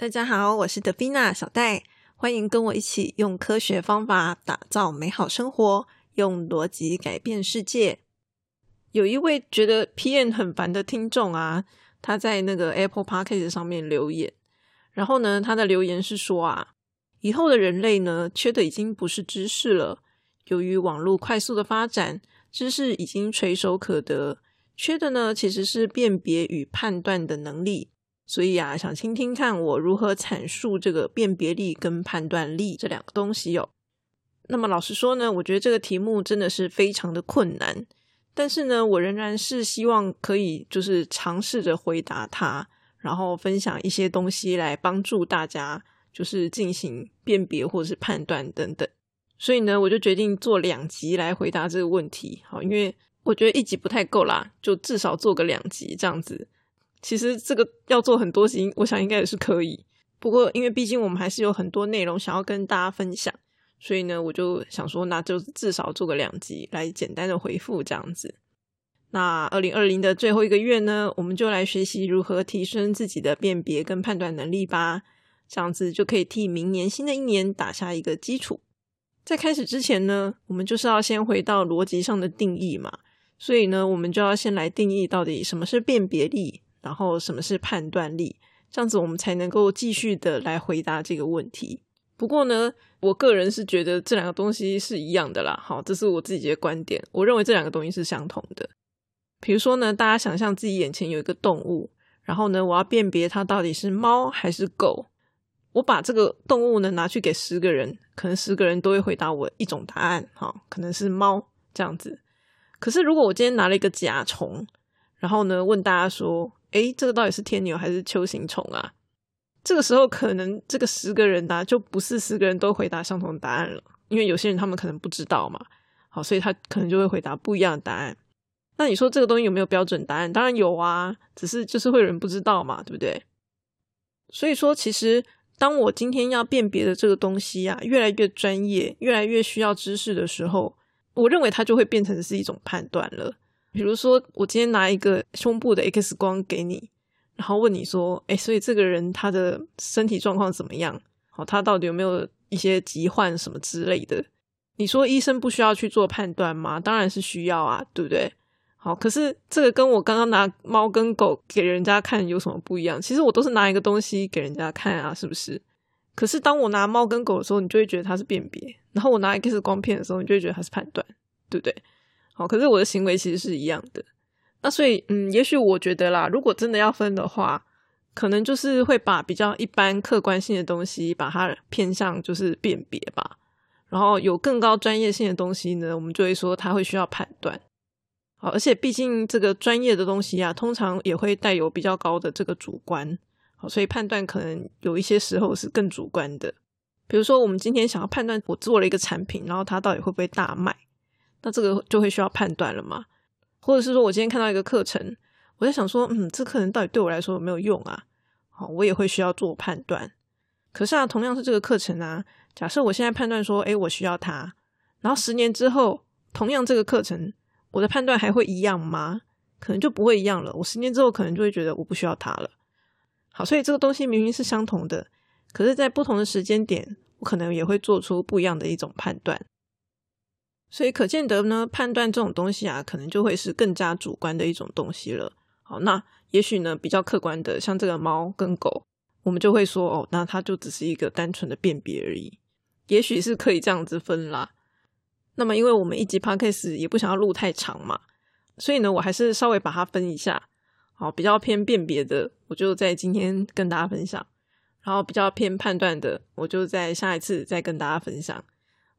大家好，我是德菲娜小戴，欢迎跟我一起用科学方法打造美好生活，用逻辑改变世界。有一位觉得 PM 很烦的听众啊，他在那个 Apple Podcast 上面留言，然后呢，他的留言是说啊，以后的人类呢，缺的已经不是知识了，由于网络快速的发展，知识已经垂手可得，缺的呢，其实是辨别与判断的能力。所以啊，想听听看我如何阐述这个辨别力跟判断力这两个东西哦。那么老实说呢，我觉得这个题目真的是非常的困难。但是呢，我仍然是希望可以就是尝试着回答它，然后分享一些东西来帮助大家，就是进行辨别或者是判断等等。所以呢，我就决定做两集来回答这个问题。好，因为我觉得一集不太够啦，就至少做个两集这样子。其实这个要做很多集，我想应该也是可以。不过，因为毕竟我们还是有很多内容想要跟大家分享，所以呢，我就想说，那就至少做个两集来简单的回复这样子。那二零二零的最后一个月呢，我们就来学习如何提升自己的辨别跟判断能力吧。这样子就可以替明年新的一年打下一个基础。在开始之前呢，我们就是要先回到逻辑上的定义嘛。所以呢，我们就要先来定义到底什么是辨别力。然后什么是判断力？这样子我们才能够继续的来回答这个问题。不过呢，我个人是觉得这两个东西是一样的啦。好，这是我自己的观点。我认为这两个东西是相同的。比如说呢，大家想象自己眼前有一个动物，然后呢，我要辨别它到底是猫还是狗。我把这个动物呢拿去给十个人，可能十个人都会回答我一种答案，哈，可能是猫这样子。可是如果我今天拿了一个甲虫，然后呢问大家说。哎，这个到底是天牛还是球形虫啊？这个时候可能这个十个人答就不是十个人都回答相同的答案了，因为有些人他们可能不知道嘛，好，所以他可能就会回答不一样的答案。那你说这个东西有没有标准答案？当然有啊，只是就是会有人不知道嘛，对不对？所以说，其实当我今天要辨别的这个东西啊，越来越专业，越来越需要知识的时候，我认为它就会变成是一种判断了。比如说，我今天拿一个胸部的 X 光给你，然后问你说：“哎，所以这个人他的身体状况怎么样？好，他到底有没有一些疾患什么之类的？”你说医生不需要去做判断吗？当然是需要啊，对不对？好，可是这个跟我刚刚拿猫跟狗给人家看有什么不一样？其实我都是拿一个东西给人家看啊，是不是？可是当我拿猫跟狗的时候，你就会觉得它是辨别；然后我拿 X 光片的时候，你就会觉得它是判断，对不对？好，可是我的行为其实是一样的。那所以，嗯，也许我觉得啦，如果真的要分的话，可能就是会把比较一般客观性的东西，把它偏向就是辨别吧。然后有更高专业性的东西呢，我们就会说它会需要判断。好，而且毕竟这个专业的东西啊，通常也会带有比较高的这个主观。好，所以判断可能有一些时候是更主观的。比如说，我们今天想要判断我做了一个产品，然后它到底会不会大卖。那这个就会需要判断了嘛？或者是说我今天看到一个课程，我在想说，嗯，这课程到底对我来说有没有用啊？好，我也会需要做判断。可是啊，同样是这个课程啊，假设我现在判断说，哎，我需要它，然后十年之后，同样这个课程，我的判断还会一样吗？可能就不会一样了。我十年之后可能就会觉得我不需要它了。好，所以这个东西明明是相同的，可是在不同的时间点，我可能也会做出不一样的一种判断。所以可见得呢，判断这种东西啊，可能就会是更加主观的一种东西了。好，那也许呢，比较客观的，像这个猫跟狗，我们就会说哦，那它就只是一个单纯的辨别而已。也许是可以这样子分啦。那么，因为我们一集 podcast 也不想要录太长嘛，所以呢，我还是稍微把它分一下。好，比较偏辨别的，我就在今天跟大家分享；然后比较偏判断的，我就在下一次再跟大家分享。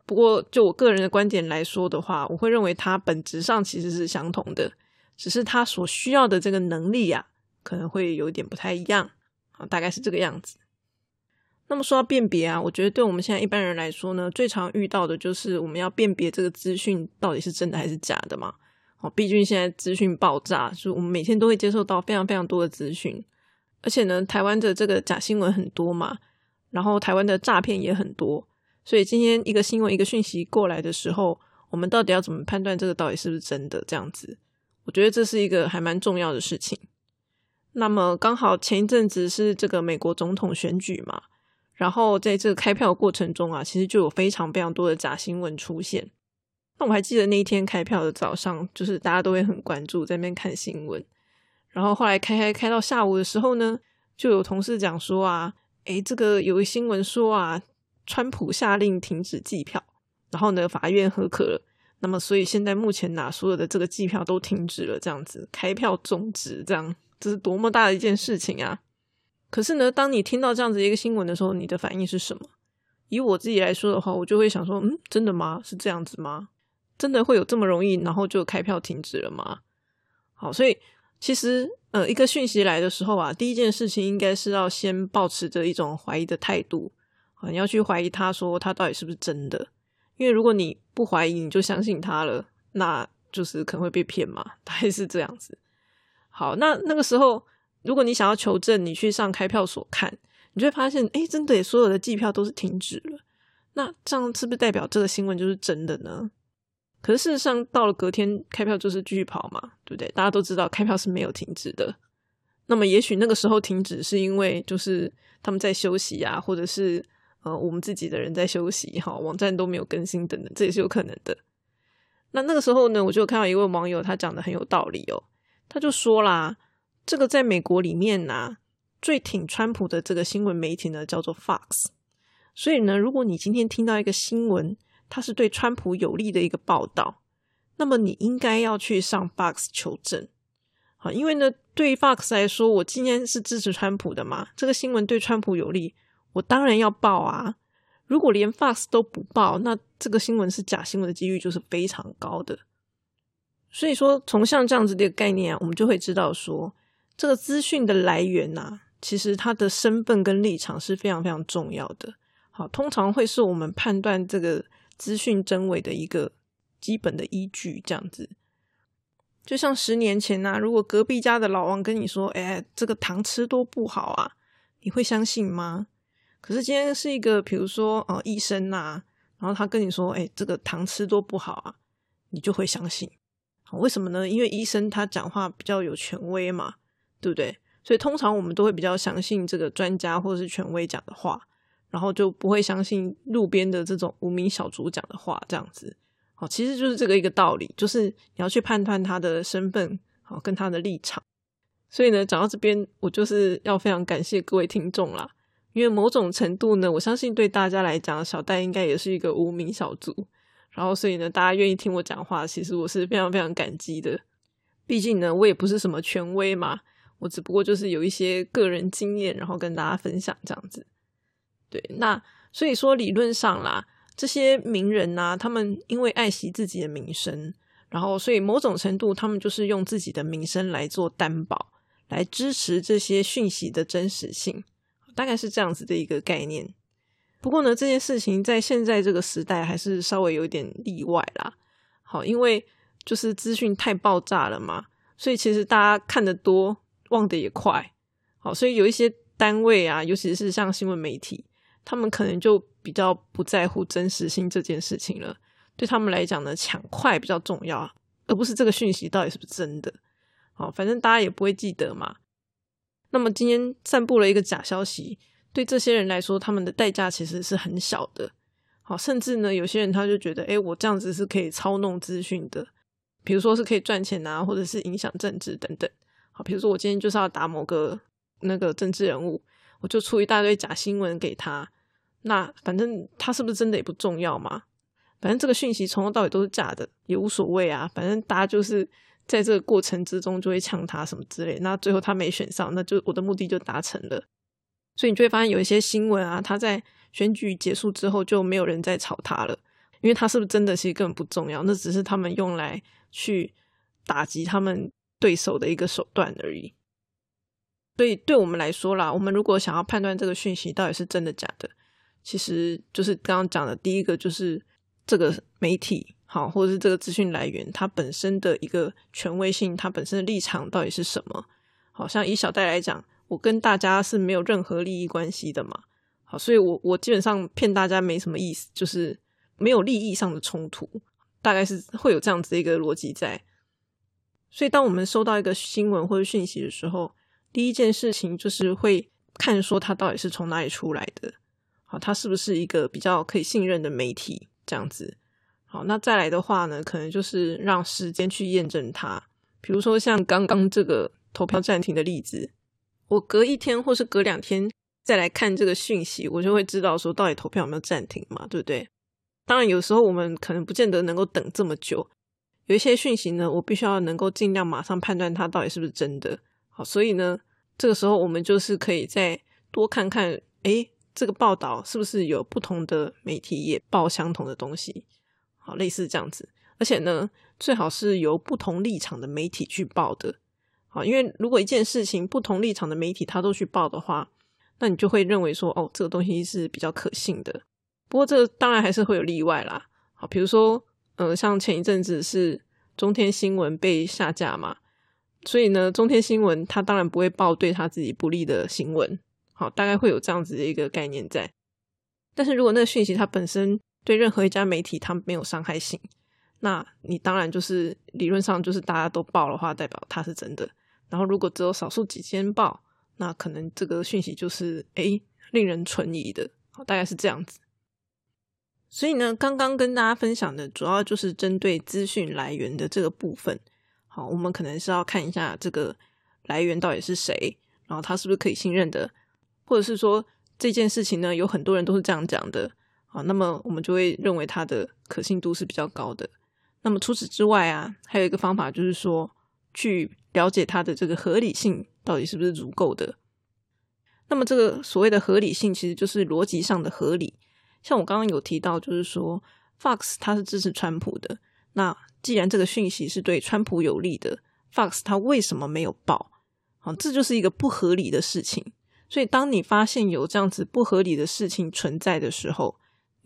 不过就我个人的观点来说的话，我会认为它本质上其实是相同的，只是它所需要的这个能力呀，可能会有点不太一样啊，大概是这个样子。那么说到辨别啊，我觉得对我们现在一般人来说呢，最常遇到的就是我们要辨别这个资讯到底是真的还是假的嘛。哦，毕竟现在资讯爆炸，就我们每天都会接受到非常非常多的资讯，而且呢，台湾的这个假新闻很多嘛，然后台湾的诈骗也很多，所以今天一个新闻一个讯息过来的时候，我们到底要怎么判断这个到底是不是真的？这样子，我觉得这是一个还蛮重要的事情。那么刚好前一阵子是这个美国总统选举嘛。然后在这个开票过程中啊，其实就有非常非常多的假新闻出现。那我还记得那一天开票的早上，就是大家都会很关注，在那边看新闻。然后后来开开开到下午的时候呢，就有同事讲说啊，诶，这个有个新闻说啊，川普下令停止计票，然后呢，法院核可了。那么所以现在目前呐，所有的这个计票都停止了，这样子开票终止，这样这是多么大的一件事情啊！可是呢，当你听到这样子一个新闻的时候，你的反应是什么？以我自己来说的话，我就会想说，嗯，真的吗？是这样子吗？真的会有这么容易，然后就开票停止了吗？好，所以其实，呃，一个讯息来的时候啊，第一件事情应该是要先保持着一种怀疑的态度你要去怀疑他说他到底是不是真的，因为如果你不怀疑，你就相信他了，那就是可能会被骗嘛，大概是这样子。好，那那个时候。如果你想要求证，你去上开票所看，你就会发现，哎，真的，所有的计票都是停止了。那这样是不是代表这个新闻就是真的呢？可是事实上，到了隔天开票就是继续跑嘛，对不对？大家都知道开票是没有停止的。那么也许那个时候停止是因为就是他们在休息啊，或者是呃我们自己的人在休息，哈，网站都没有更新等等，这也是有可能的。那那个时候呢，我就看到一位网友他讲的很有道理哦，他就说啦。这个在美国里面呢，最挺川普的这个新闻媒体呢，叫做 Fox。所以呢，如果你今天听到一个新闻，它是对川普有利的一个报道，那么你应该要去上 Fox 求证。好，因为呢，对于 Fox 来说，我今天是支持川普的嘛，这个新闻对川普有利，我当然要报啊。如果连 Fox 都不报，那这个新闻是假新闻的几率就是非常高的。所以说，从像这样子的一个概念，我们就会知道说。这个资讯的来源呐，其实它的身份跟立场是非常非常重要的。好，通常会是我们判断这个资讯真伪的一个基本的依据。这样子，就像十年前呐，如果隔壁家的老王跟你说：“哎，这个糖吃多不好啊”，你会相信吗？可是今天是一个，比如说哦，医生呐，然后他跟你说：“哎，这个糖吃多不好啊”，你就会相信。为什么呢？因为医生他讲话比较有权威嘛。对不对？所以通常我们都会比较相信这个专家或者是权威讲的话，然后就不会相信路边的这种无名小卒讲的话。这样子，好，其实就是这个一个道理，就是你要去判断他的身份，好，跟他的立场。所以呢，讲到这边，我就是要非常感谢各位听众啦，因为某种程度呢，我相信对大家来讲，小戴应该也是一个无名小卒。然后，所以呢，大家愿意听我讲话，其实我是非常非常感激的。毕竟呢，我也不是什么权威嘛。我只不过就是有一些个人经验，然后跟大家分享这样子。对，那所以说理论上啦，这些名人呐，他们因为爱惜自己的名声，然后所以某种程度，他们就是用自己的名声来做担保，来支持这些讯息的真实性，大概是这样子的一个概念。不过呢，这件事情在现在这个时代还是稍微有点例外啦。好，因为就是资讯太爆炸了嘛，所以其实大家看得多。忘得也快，好，所以有一些单位啊，尤其是像新闻媒体，他们可能就比较不在乎真实性这件事情了。对他们来讲呢，抢快比较重要，而不是这个讯息到底是不是真的。好，反正大家也不会记得嘛。那么今天散布了一个假消息，对这些人来说，他们的代价其实是很小的。好，甚至呢，有些人他就觉得，哎，我这样子是可以操弄资讯的，比如说是可以赚钱啊，或者是影响政治等等。好比如说，我今天就是要打某个那个政治人物，我就出一大堆假新闻给他。那反正他是不是真的也不重要嘛？反正这个讯息从头到尾都是假的，也无所谓啊。反正大家就是在这个过程之中就会呛他什么之类。那最后他没选上，那就我的目的就达成了。所以你就会发现有一些新闻啊，他在选举结束之后就没有人再炒他了，因为他是不是真的，其实根本不重要，那只是他们用来去打击他们对手的一个手段而已。所以对我们来说啦，我们如果想要判断这个讯息到底是真的假的，其实就是刚刚讲的第一个，就是这个媒体好，或者是这个资讯来源它本身的一个权威性，它本身的立场到底是什么？好像以小戴来讲，我跟大家是没有任何利益关系的嘛。好，所以我我基本上骗大家没什么意思，就是没有利益上的冲突，大概是会有这样子一个逻辑在。所以当我们收到一个新闻或者讯息的时候，第一件事情就是会看说它到底是从哪里出来的，好，它是不是一个比较可以信任的媒体这样子。好，那再来的话呢，可能就是让时间去验证它。比如说像刚刚这个投票暂停的例子，我隔一天或是隔两天再来看这个讯息，我就会知道说到底投票有没有暂停嘛，对不对？当然有时候我们可能不见得能够等这么久，有一些讯息呢，我必须要能够尽量马上判断它到底是不是真的。好，所以呢，这个时候我们就是可以再多看看，诶，这个报道是不是有不同的媒体也报相同的东西？好，类似这样子，而且呢，最好是由不同立场的媒体去报的。好，因为如果一件事情不同立场的媒体他都去报的话，那你就会认为说，哦，这个东西是比较可信的。不过，这当然还是会有例外啦。好，比如说，呃，像前一阵子是中天新闻被下架嘛。所以呢，中天新闻它当然不会报对他自己不利的新闻，好，大概会有这样子的一个概念在。但是如果那个讯息它本身对任何一家媒体它没有伤害性，那你当然就是理论上就是大家都报的话，代表它是真的。然后如果只有少数几间报，那可能这个讯息就是诶令人存疑的，好，大概是这样子。所以呢，刚刚跟大家分享的主要就是针对资讯来源的这个部分。好，我们可能是要看一下这个来源到底是谁，然后他是不是可以信任的，或者是说这件事情呢，有很多人都是这样讲的，好，那么我们就会认为它的可信度是比较高的。那么除此之外啊，还有一个方法就是说，去了解它的这个合理性到底是不是足够的。那么这个所谓的合理性，其实就是逻辑上的合理。像我刚刚有提到，就是说 Fox 它是支持川普的，那。既然这个讯息是对川普有利的，Fox 他为什么没有报？好，这就是一个不合理的事情。所以，当你发现有这样子不合理的事情存在的时候，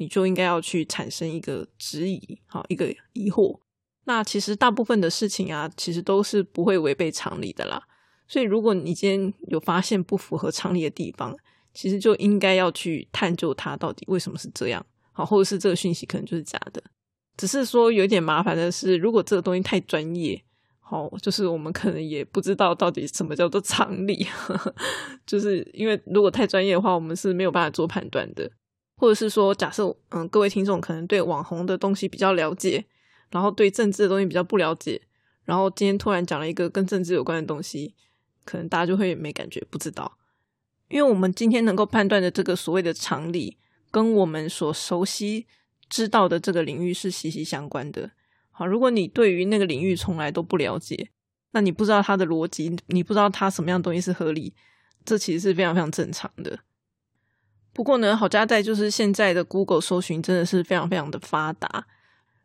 你就应该要去产生一个质疑，好，一个疑惑。那其实大部分的事情啊，其实都是不会违背常理的啦。所以，如果你今天有发现不符合常理的地方，其实就应该要去探究它到底为什么是这样，好，或者是这个讯息可能就是假的。只是说有点麻烦的是，如果这个东西太专业，好，就是我们可能也不知道到底什么叫做常理，就是因为如果太专业的话，我们是没有办法做判断的。或者是说，假设嗯，各位听众可能对网红的东西比较了解，然后对政治的东西比较不了解，然后今天突然讲了一个跟政治有关的东西，可能大家就会没感觉，不知道。因为我们今天能够判断的这个所谓的常理，跟我们所熟悉。知道的这个领域是息息相关的。好，如果你对于那个领域从来都不了解，那你不知道它的逻辑，你不知道它什么样东西是合理，这其实是非常非常正常的。不过呢，好家在就是现在的 Google 搜寻真的是非常非常的发达，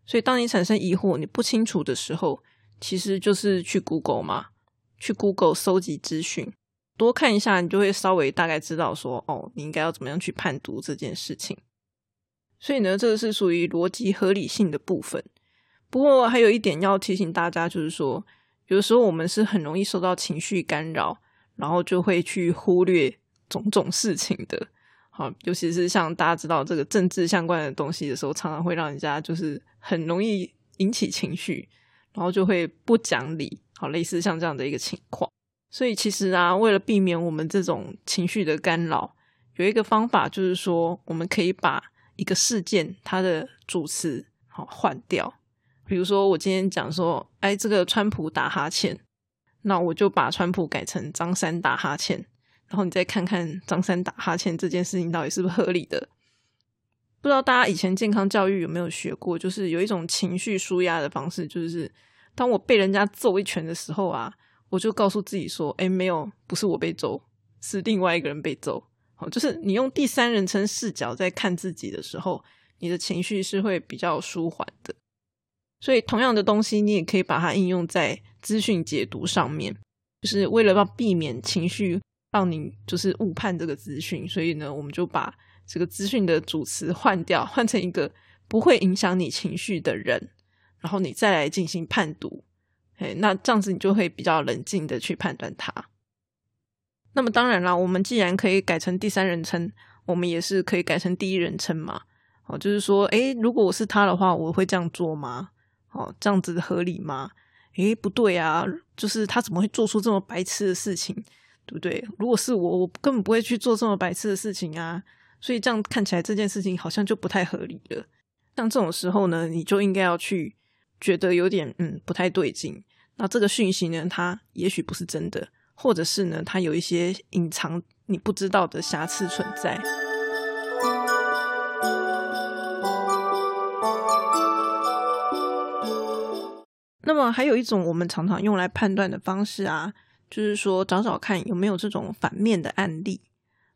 所以当你产生疑惑、你不清楚的时候，其实就是去 Google 嘛，去 Google 搜集资讯，多看一下，你就会稍微大概知道说，哦，你应该要怎么样去判读这件事情。所以呢，这个是属于逻辑合理性的部分。不过还有一点要提醒大家，就是说，有时候我们是很容易受到情绪干扰，然后就会去忽略种种事情的。好，尤其是像大家知道这个政治相关的东西的时候，常常会让人家就是很容易引起情绪，然后就会不讲理。好，类似像这样的一个情况。所以其实啊，为了避免我们这种情绪的干扰，有一个方法就是说，我们可以把一个事件，它的主词好换掉。比如说，我今天讲说，哎，这个川普打哈欠，那我就把川普改成张三打哈欠，然后你再看看张三打哈欠这件事情到底是不是合理的。不知道大家以前健康教育有没有学过？就是有一种情绪舒压的方式，就是当我被人家揍一拳的时候啊，我就告诉自己说，哎，没有，不是我被揍，是另外一个人被揍。好，就是你用第三人称视角在看自己的时候，你的情绪是会比较舒缓的。所以，同样的东西，你也可以把它应用在资讯解读上面，就是为了要避免情绪让你就是误判这个资讯，所以呢，我们就把这个资讯的主词换掉，换成一个不会影响你情绪的人，然后你再来进行判读。哎，那这样子你就会比较冷静的去判断它。那么当然啦，我们既然可以改成第三人称，我们也是可以改成第一人称嘛。哦，就是说，诶，如果我是他的话，我会这样做吗？哦，这样子合理吗？诶，不对啊，就是他怎么会做出这么白痴的事情，对不对？如果是我，我根本不会去做这么白痴的事情啊。所以这样看起来，这件事情好像就不太合理了。像这种时候呢，你就应该要去觉得有点嗯不太对劲。那这个讯息呢，它也许不是真的，或者是呢，它有一些隐藏你不知道的瑕疵存在。那么还有一种我们常常用来判断的方式啊，就是说找找看有没有这种反面的案例。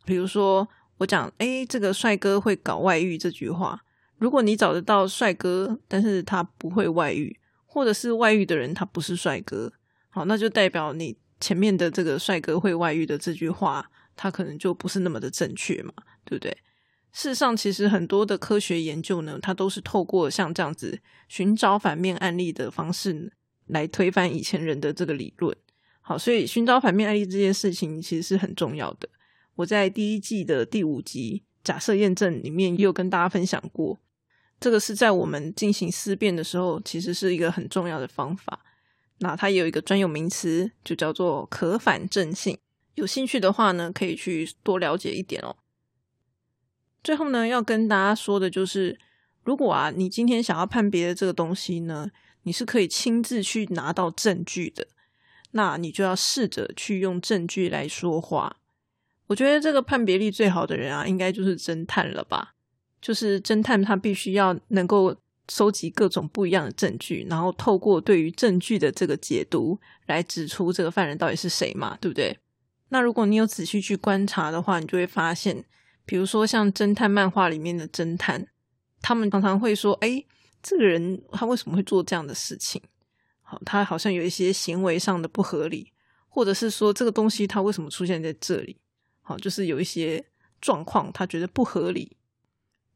比如说我讲，哎，这个帅哥会搞外遇这句话，如果你找得到帅哥，但是他不会外遇，或者是外遇的人他不是帅哥，好，那就代表你前面的这个帅哥会外遇的这句话，他可能就不是那么的正确嘛，对不对？事实上，其实很多的科学研究呢，它都是透过像这样子寻找反面案例的方式来推翻以前人的这个理论。好，所以寻找反面案例这件事情其实是很重要的。我在第一季的第五集假设验证里面也有跟大家分享过，这个是在我们进行思辨的时候，其实是一个很重要的方法。那它也有一个专有名词，就叫做可反证性。有兴趣的话呢，可以去多了解一点哦。最后呢，要跟大家说的就是，如果啊，你今天想要判别的这个东西呢，你是可以亲自去拿到证据的，那你就要试着去用证据来说话。我觉得这个判别力最好的人啊，应该就是侦探了吧？就是侦探，他必须要能够收集各种不一样的证据，然后透过对于证据的这个解读，来指出这个犯人到底是谁嘛，对不对？那如果你有仔细去观察的话，你就会发现。比如说，像侦探漫画里面的侦探，他们常常会说：“哎，这个人他为什么会做这样的事情？他好像有一些行为上的不合理，或者是说这个东西他为什么出现在这里？好，就是有一些状况他觉得不合理。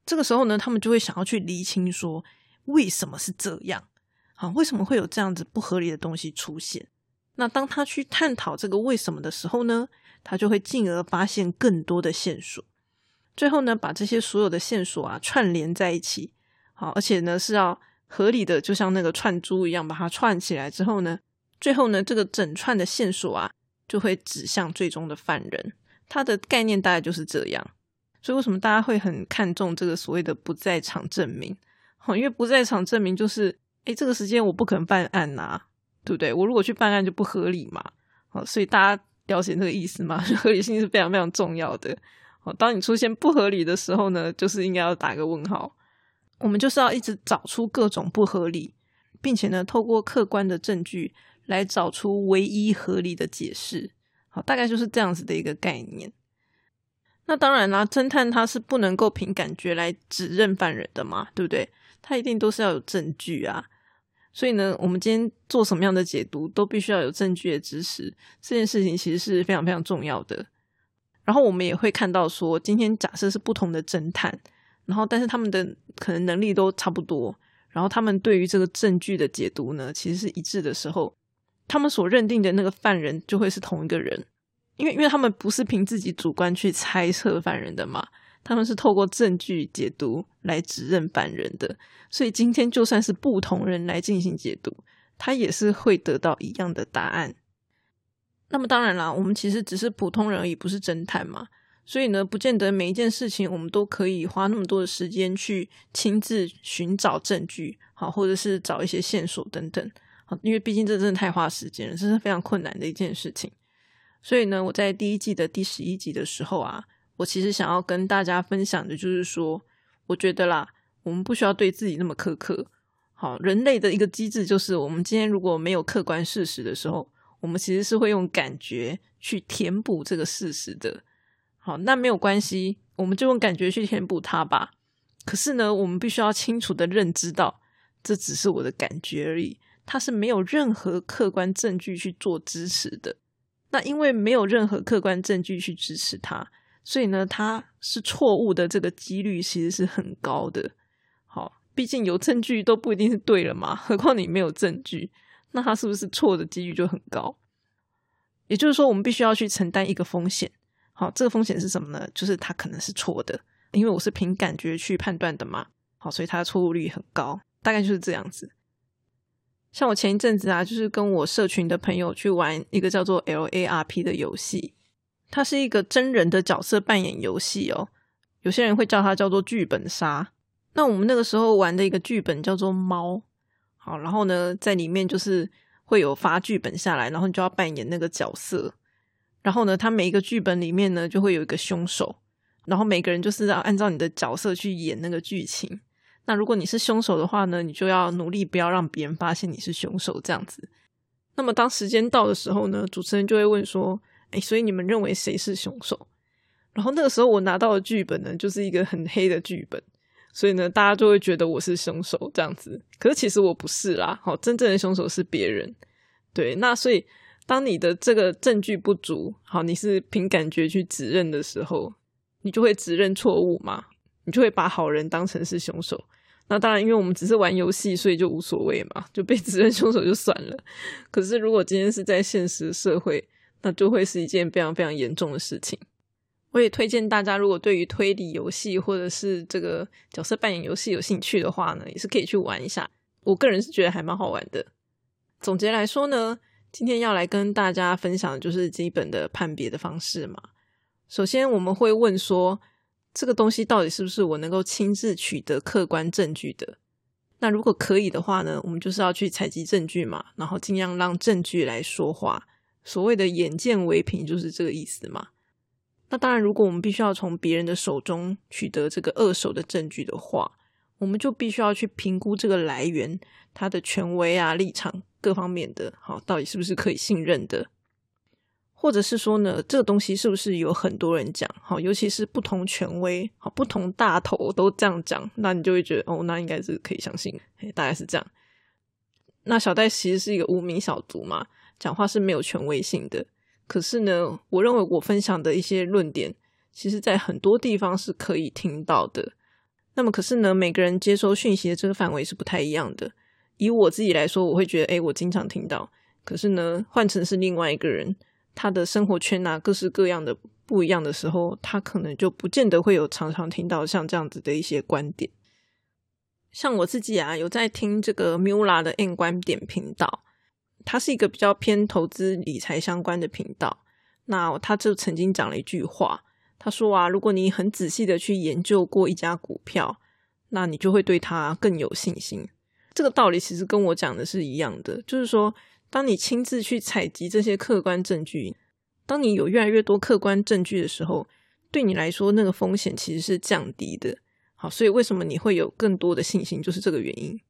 这个时候呢，他们就会想要去厘清说为什么是这样？好，为什么会有这样子不合理的东西出现？那当他去探讨这个为什么的时候呢，他就会进而发现更多的线索。”最后呢，把这些所有的线索啊串联在一起，好，而且呢是要合理的，就像那个串珠一样，把它串起来之后呢，最后呢这个整串的线索啊就会指向最终的犯人。它的概念大概就是这样。所以为什么大家会很看重这个所谓的不在场证明？好，因为不在场证明就是，诶这个时间我不可能办案呐，对不对？我如果去办案就不合理嘛。好，所以大家了解那个意思吗？合理性是非常非常重要的。当你出现不合理的时候呢，就是应该要打个问号。我们就是要一直找出各种不合理，并且呢，透过客观的证据来找出唯一合理的解释。好，大概就是这样子的一个概念。那当然啦，侦探他是不能够凭感觉来指认犯人的嘛，对不对？他一定都是要有证据啊。所以呢，我们今天做什么样的解读，都必须要有证据的支持。这件事情其实是非常非常重要的。然后我们也会看到说，今天假设是不同的侦探，然后但是他们的可能能力都差不多，然后他们对于这个证据的解读呢，其实是一致的时候，他们所认定的那个犯人就会是同一个人，因为因为他们不是凭自己主观去猜测犯人的嘛，他们是透过证据解读来指认犯人的，所以今天就算是不同人来进行解读，他也是会得到一样的答案。那么当然啦，我们其实只是普通人而已，不是侦探嘛。所以呢，不见得每一件事情我们都可以花那么多的时间去亲自寻找证据，好，或者是找一些线索等等。好，因为毕竟这真的太花时间了，这是非常困难的一件事情。所以呢，我在第一季的第十一集的时候啊，我其实想要跟大家分享的就是说，我觉得啦，我们不需要对自己那么苛刻。好，人类的一个机制就是，我们今天如果没有客观事实的时候。我们其实是会用感觉去填补这个事实的，好，那没有关系，我们就用感觉去填补它吧。可是呢，我们必须要清楚的认知到，这只是我的感觉而已，它是没有任何客观证据去做支持的。那因为没有任何客观证据去支持它，所以呢，它是错误的这个几率其实是很高的。好，毕竟有证据都不一定是对了嘛，何况你没有证据，那它是不是错的几率就很高？也就是说，我们必须要去承担一个风险。好，这个风险是什么呢？就是它可能是错的。因为我是凭感觉去判断的嘛，好，所以它的错误率很高，大概就是这样子。像我前一阵子啊，就是跟我社群的朋友去玩一个叫做 LARP 的游戏，它是一个真人的角色扮演游戏哦。有些人会叫它叫做剧本杀。那我们那个时候玩的一个剧本叫做猫，好，然后呢，在里面就是会有发剧本下来，然后你就要扮演那个角色。然后呢，他每一个剧本里面呢，就会有一个凶手。然后每个人就是要按照你的角色去演那个剧情。那如果你是凶手的话呢，你就要努力不要让别人发现你是凶手这样子。那么当时间到的时候呢，主持人就会问说：“哎，所以你们认为谁是凶手？”然后那个时候我拿到的剧本呢，就是一个很黑的剧本，所以呢，大家就会觉得我是凶手这样子。可是其实我不是啦，好，真正的凶手是别人。对，那所以当你的这个证据不足，好，你是凭感觉去指认的时候。你就会指认错误嘛？你就会把好人当成是凶手。那当然，因为我们只是玩游戏，所以就无所谓嘛，就被指认凶手就算了。可是如果今天是在现实社会，那就会是一件非常非常严重的事情。我也推荐大家，如果对于推理游戏或者是这个角色扮演游戏有兴趣的话呢，也是可以去玩一下。我个人是觉得还蛮好玩的。总结来说呢，今天要来跟大家分享的就是基本的判别的方式嘛。首先，我们会问说，这个东西到底是不是我能够亲自取得客观证据的？那如果可以的话呢，我们就是要去采集证据嘛，然后尽量让证据来说话。所谓的眼见为凭，就是这个意思嘛。那当然，如果我们必须要从别人的手中取得这个二手的证据的话，我们就必须要去评估这个来源、它的权威啊、立场各方面的，好，到底是不是可以信任的。或者是说呢，这个东西是不是有很多人讲？好，尤其是不同权威、好不同大头都这样讲，那你就会觉得哦，那应该是可以相信。大概是这样。那小戴其实是一个无名小卒嘛，讲话是没有权威性的。可是呢，我认为我分享的一些论点，其实在很多地方是可以听到的。那么，可是呢，每个人接收讯息的这个范围是不太一样的。以我自己来说，我会觉得，哎，我经常听到。可是呢，换成是另外一个人。他的生活圈啊，各式各样的不一样的时候，他可能就不见得会有常常听到像这样子的一些观点。像我自己啊，有在听这个 Mula 的 N 观点频道，它是一个比较偏投资理财相关的频道。那他就曾经讲了一句话，他说啊，如果你很仔细的去研究过一家股票，那你就会对它更有信心。这个道理其实跟我讲的是一样的，就是说。当你亲自去采集这些客观证据，当你有越来越多客观证据的时候，对你来说那个风险其实是降低的。好，所以为什么你会有更多的信心，就是这个原因。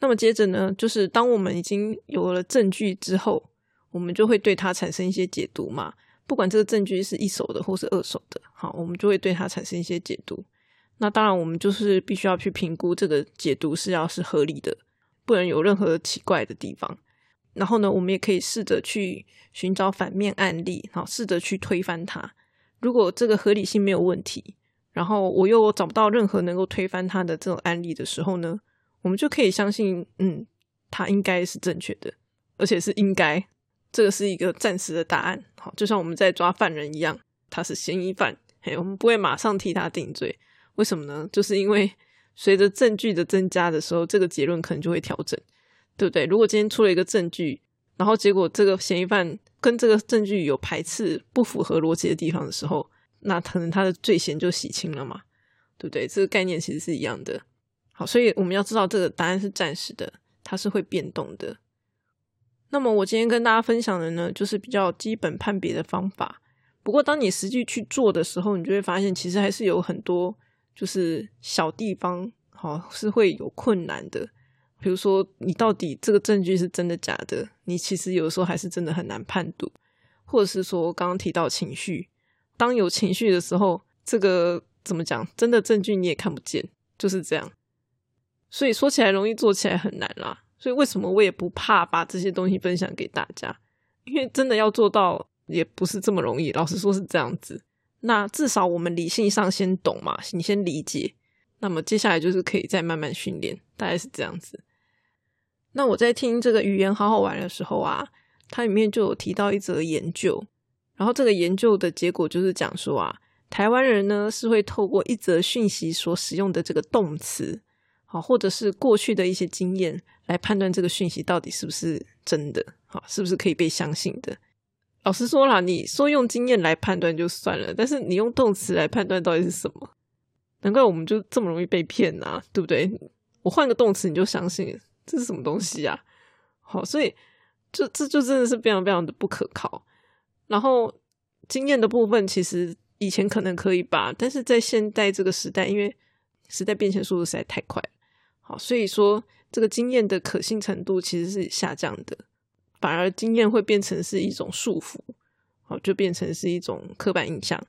那么接着呢，就是当我们已经有了证据之后，我们就会对它产生一些解读嘛。不管这个证据是一手的或是二手的，好，我们就会对它产生一些解读。那当然，我们就是必须要去评估这个解读是要是合理的，不能有任何奇怪的地方。然后呢，我们也可以试着去寻找反面案例，好，试着去推翻它。如果这个合理性没有问题，然后我又找不到任何能够推翻它的这种案例的时候呢，我们就可以相信，嗯，它应该是正确的，而且是应该。这个是一个暂时的答案，好，就像我们在抓犯人一样，他是嫌疑犯，嘿，我们不会马上替他定罪。为什么呢？就是因为随着证据的增加的时候，这个结论可能就会调整。对不对？如果今天出了一个证据，然后结果这个嫌疑犯跟这个证据有排斥、不符合逻辑的地方的时候，那可能他的罪嫌就洗清了嘛？对不对？这个概念其实是一样的。好，所以我们要知道这个答案是暂时的，它是会变动的。那么我今天跟大家分享的呢，就是比较基本判别的方法。不过当你实际去做的时候，你就会发现，其实还是有很多就是小地方，好是会有困难的。比如说，你到底这个证据是真的假的？你其实有时候还是真的很难判读，或者是说，刚刚提到情绪，当有情绪的时候，这个怎么讲，真的证据你也看不见，就是这样。所以说起来容易，做起来很难啦。所以为什么我也不怕把这些东西分享给大家？因为真的要做到也不是这么容易。老实说是这样子。那至少我们理性上先懂嘛，你先理解。那么接下来就是可以再慢慢训练，大概是这样子。那我在听这个语言好好玩的时候啊，它里面就有提到一则研究，然后这个研究的结果就是讲说啊，台湾人呢是会透过一则讯息所使用的这个动词，好，或者是过去的一些经验来判断这个讯息到底是不是真的，好，是不是可以被相信的。老实说啦，你说用经验来判断就算了，但是你用动词来判断到底是什么？难怪我们就这么容易被骗呐，对不对？我换个动词你就相信，这是什么东西啊？好，所以这这就真的是非常非常的不可靠。然后经验的部分，其实以前可能可以吧，但是在现代这个时代，因为时代变迁速度实在太快，好，所以说这个经验的可信程度其实是下降的，反而经验会变成是一种束缚，好，就变成是一种刻板印象。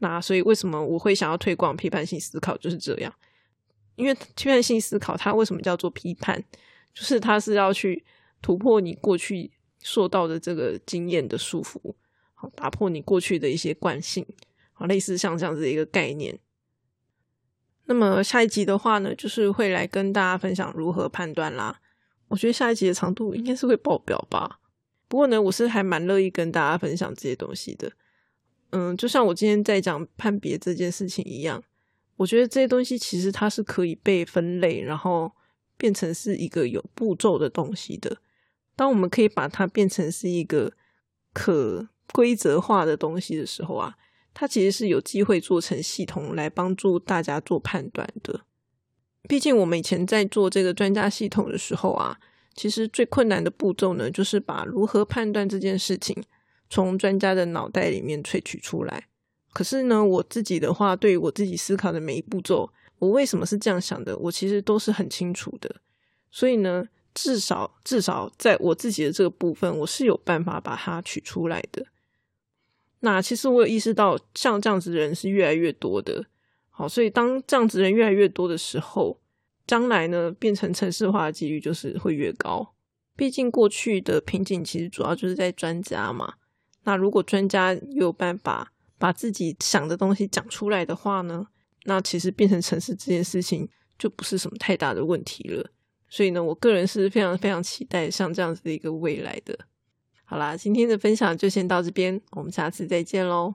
那所以，为什么我会想要推广批判性思考？就是这样，因为批判性思考它为什么叫做批判？就是它是要去突破你过去受到的这个经验的束缚，好，打破你过去的一些惯性，好，类似像这样子一个概念。那么下一集的话呢，就是会来跟大家分享如何判断啦。我觉得下一集的长度应该是会爆表吧。不过呢，我是还蛮乐意跟大家分享这些东西的。嗯，就像我今天在讲判别这件事情一样，我觉得这些东西其实它是可以被分类，然后变成是一个有步骤的东西的。当我们可以把它变成是一个可规则化的东西的时候啊，它其实是有机会做成系统来帮助大家做判断的。毕竟我们以前在做这个专家系统的时候啊，其实最困难的步骤呢，就是把如何判断这件事情。从专家的脑袋里面萃取出来。可是呢，我自己的话，对于我自己思考的每一步骤，我为什么是这样想的，我其实都是很清楚的。所以呢，至少至少在我自己的这个部分，我是有办法把它取出来的。那其实我有意识到，像这样子的人是越来越多的。好，所以当这样子人越来越多的时候，将来呢，变成城市化的几率就是会越高。毕竟过去的瓶颈其实主要就是在专家嘛。那如果专家有办法把自己想的东西讲出来的话呢？那其实变成城市这件事情就不是什么太大的问题了。所以呢，我个人是非常非常期待像这样子的一个未来的。好啦，今天的分享就先到这边，我们下次再见喽。